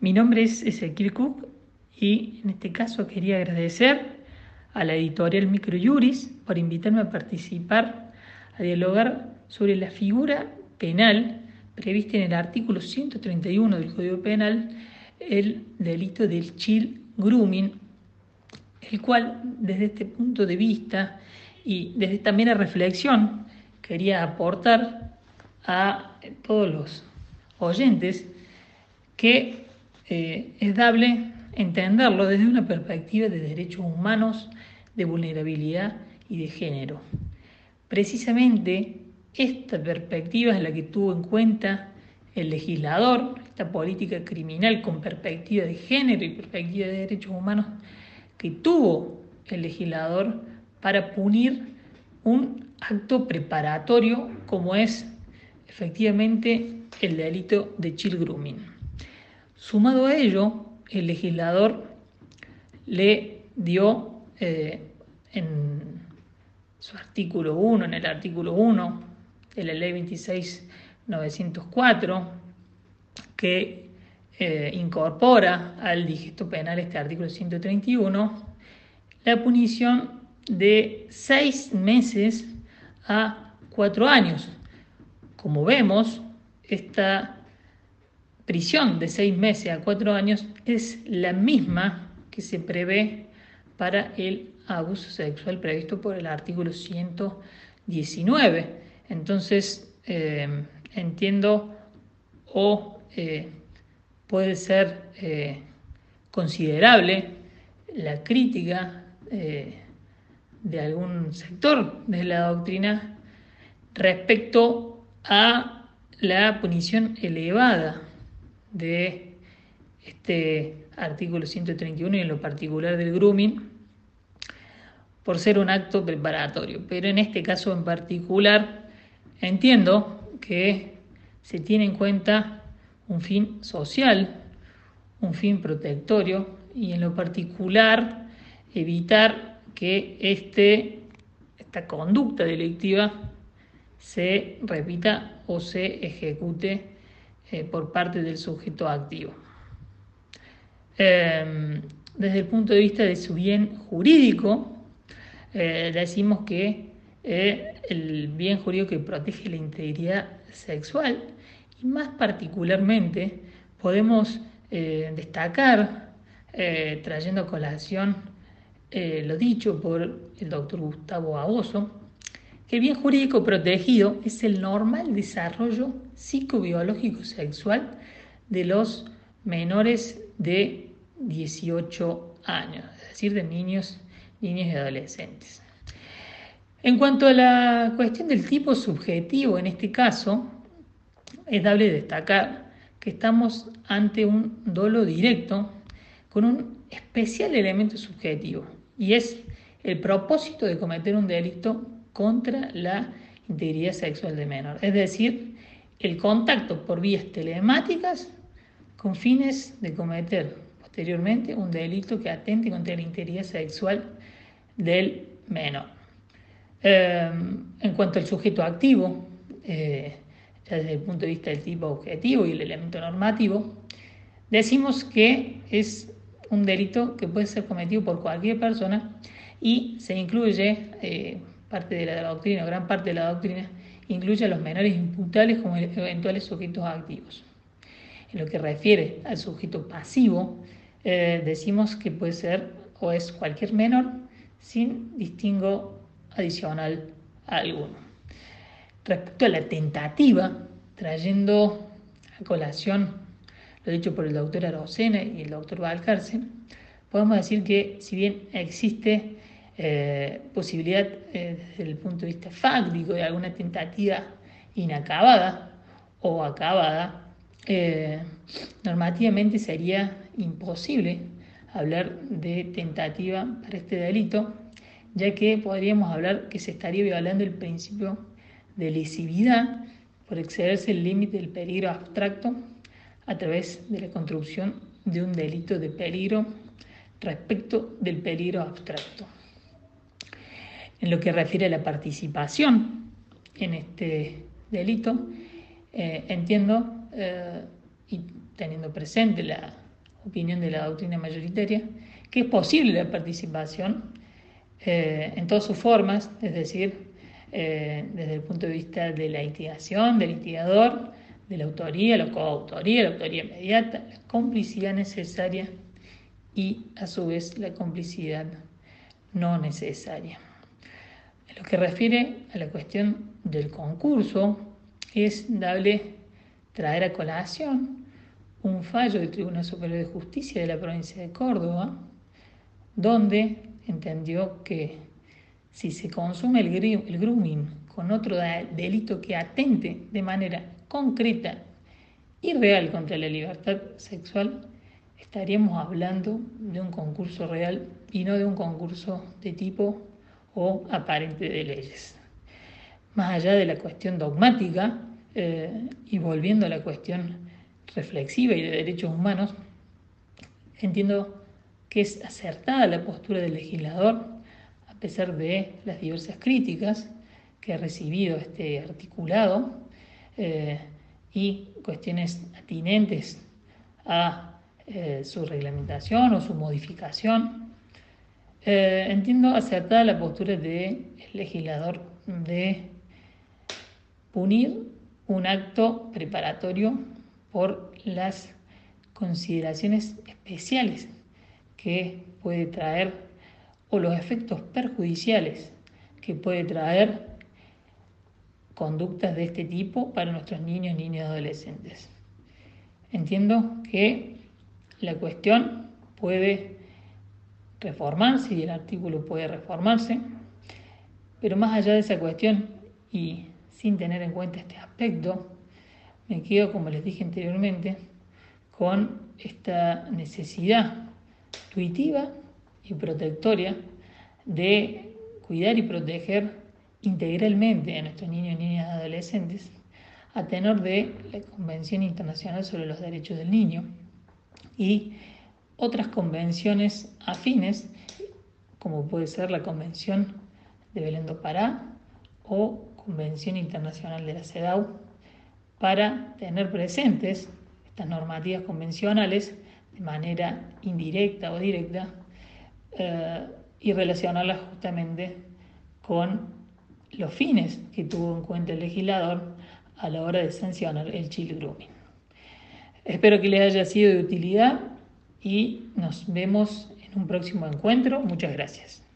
Mi nombre es Ezequiel Cook y en este caso quería agradecer a la editorial Microjuris por invitarme a participar, a dialogar sobre la figura penal prevista en el artículo 131 del Código Penal, el delito del chill grooming, el cual desde este punto de vista y desde también la reflexión quería aportar a todos los oyentes que eh, es dable entenderlo desde una perspectiva de derechos humanos, de vulnerabilidad y de género. Precisamente esta perspectiva es la que tuvo en cuenta el legislador, esta política criminal con perspectiva de género y perspectiva de derechos humanos que tuvo el legislador para punir un acto preparatorio como es efectivamente el delito de chill grooming. Sumado a ello, el legislador le dio eh, en su artículo 1, en el artículo 1 de la ley 26904, que eh, incorpora al digesto penal este artículo 131, la punición de seis meses a cuatro años. Como vemos, esta prisión de seis meses a cuatro años es la misma que se prevé para el abuso sexual previsto por el artículo 119. Entonces, eh, entiendo o eh, puede ser eh, considerable la crítica de algún sector de la doctrina respecto a la punición elevada de este artículo 131 y en lo particular del grooming por ser un acto preparatorio. Pero en este caso en particular entiendo que se tiene en cuenta un fin social, un fin protectorio y en lo particular evitar que este, esta conducta delictiva se repita o se ejecute eh, por parte del sujeto activo. Em, desde el punto de vista de su bien jurídico, eh, decimos que eh, el bien jurídico que protege la integridad sexual y más particularmente podemos destacar, trayendo a colación lo dicho por el doctor Gustavo que el bien jurídico protegido es el normal desarrollo psicobiológico sexual de los menores de 18 años, es decir, de niños, niños y adolescentes. En cuanto a la cuestión del tipo subjetivo, en este caso, es dable destacar que estamos ante un dolo directo con un especial elemento subjetivo, y es el propósito de cometer un delito contra la integridad sexual de menor, es decir, el contacto por vías telemáticas con fines de cometer posteriormente un delito que atente contra la integridad sexual del menor. Eh, en cuanto al sujeto activo, eh, desde el punto de vista del tipo objetivo y el elemento normativo, decimos que es un delito que puede ser cometido por cualquier persona y se incluye eh, parte de la doctrina, gran parte de la doctrina, incluye a los menores imputables como eventuales sujetos activos. En lo que refiere al sujeto pasivo, eh, decimos que puede ser o es cualquier menor sin distingo adicional alguno. Respecto a la tentativa, trayendo a colación lo dicho por el doctor Arocena y el doctor Valcarce, podemos decir que si bien existe eh, posibilidad eh, desde el punto de vista fáctico de alguna tentativa inacabada o acabada, eh, normativamente sería imposible hablar de tentativa para este delito, ya que podríamos hablar que se estaría violando el principio de lesividad por excederse el límite del peligro abstracto a través de la construcción de un delito de peligro respecto del peligro abstracto. En lo que refiere a la participación en este delito, eh, entiendo, eh, y teniendo presente la opinión de la doctrina mayoritaria, que es posible la participación eh, en todas sus formas, es decir, desde el punto de vista de la litigación, del litigador, de la autoría, la coautoría, la autoría inmediata, la complicidad necesaria y a su vez la complicidad no necesaria. Lo que refiere a la cuestión del concurso, es dable traer a colación un fallo del Tribunal Superior de Justicia de la provincia de Córdoba, donde entendió que si se consume el, el grooming con otro delito que atente de manera concreta y real contra la libertad sexual, estaríamos hablando de un concurso real y no de un concurso de tipo o aparente de leyes. Más allá de la cuestión dogmática eh, y volviendo a la cuestión reflexiva y de derechos humanos, entiendo que es acertada la postura del legislador, a pesar de las diversas críticas que ha recibido este articulado eh, y cuestiones atinentes a eh, su reglamentación o su modificación. Eh, entiendo acertada la postura del legislador de punir un acto preparatorio por las consideraciones especiales que puede traer o los efectos perjudiciales que puede traer conductas de este tipo para nuestros niños, niñas y adolescentes. Entiendo que la cuestión puede reformarse y el artículo puede reformarse, pero más allá de esa cuestión y sin tener en cuenta este aspecto, me quedo, como les dije anteriormente, con esta necesidad intuitiva y protectoria de cuidar y proteger integralmente a nuestros niños, niñas y adolescentes a tenor de la Convención Internacional sobre los Derechos del Niño y otras convenciones afines, como puede ser la Convención de Belén do Pará o Convención Internacional de la CEDAW, para tener presentes estas normativas convencionales de manera indirecta o directa eh, y relacionarlas justamente con los fines que tuvo en cuenta el legislador a la hora de sancionar el chile grooming. Espero que les haya sido de utilidad y nos vemos en un próximo encuentro. Muchas gracias.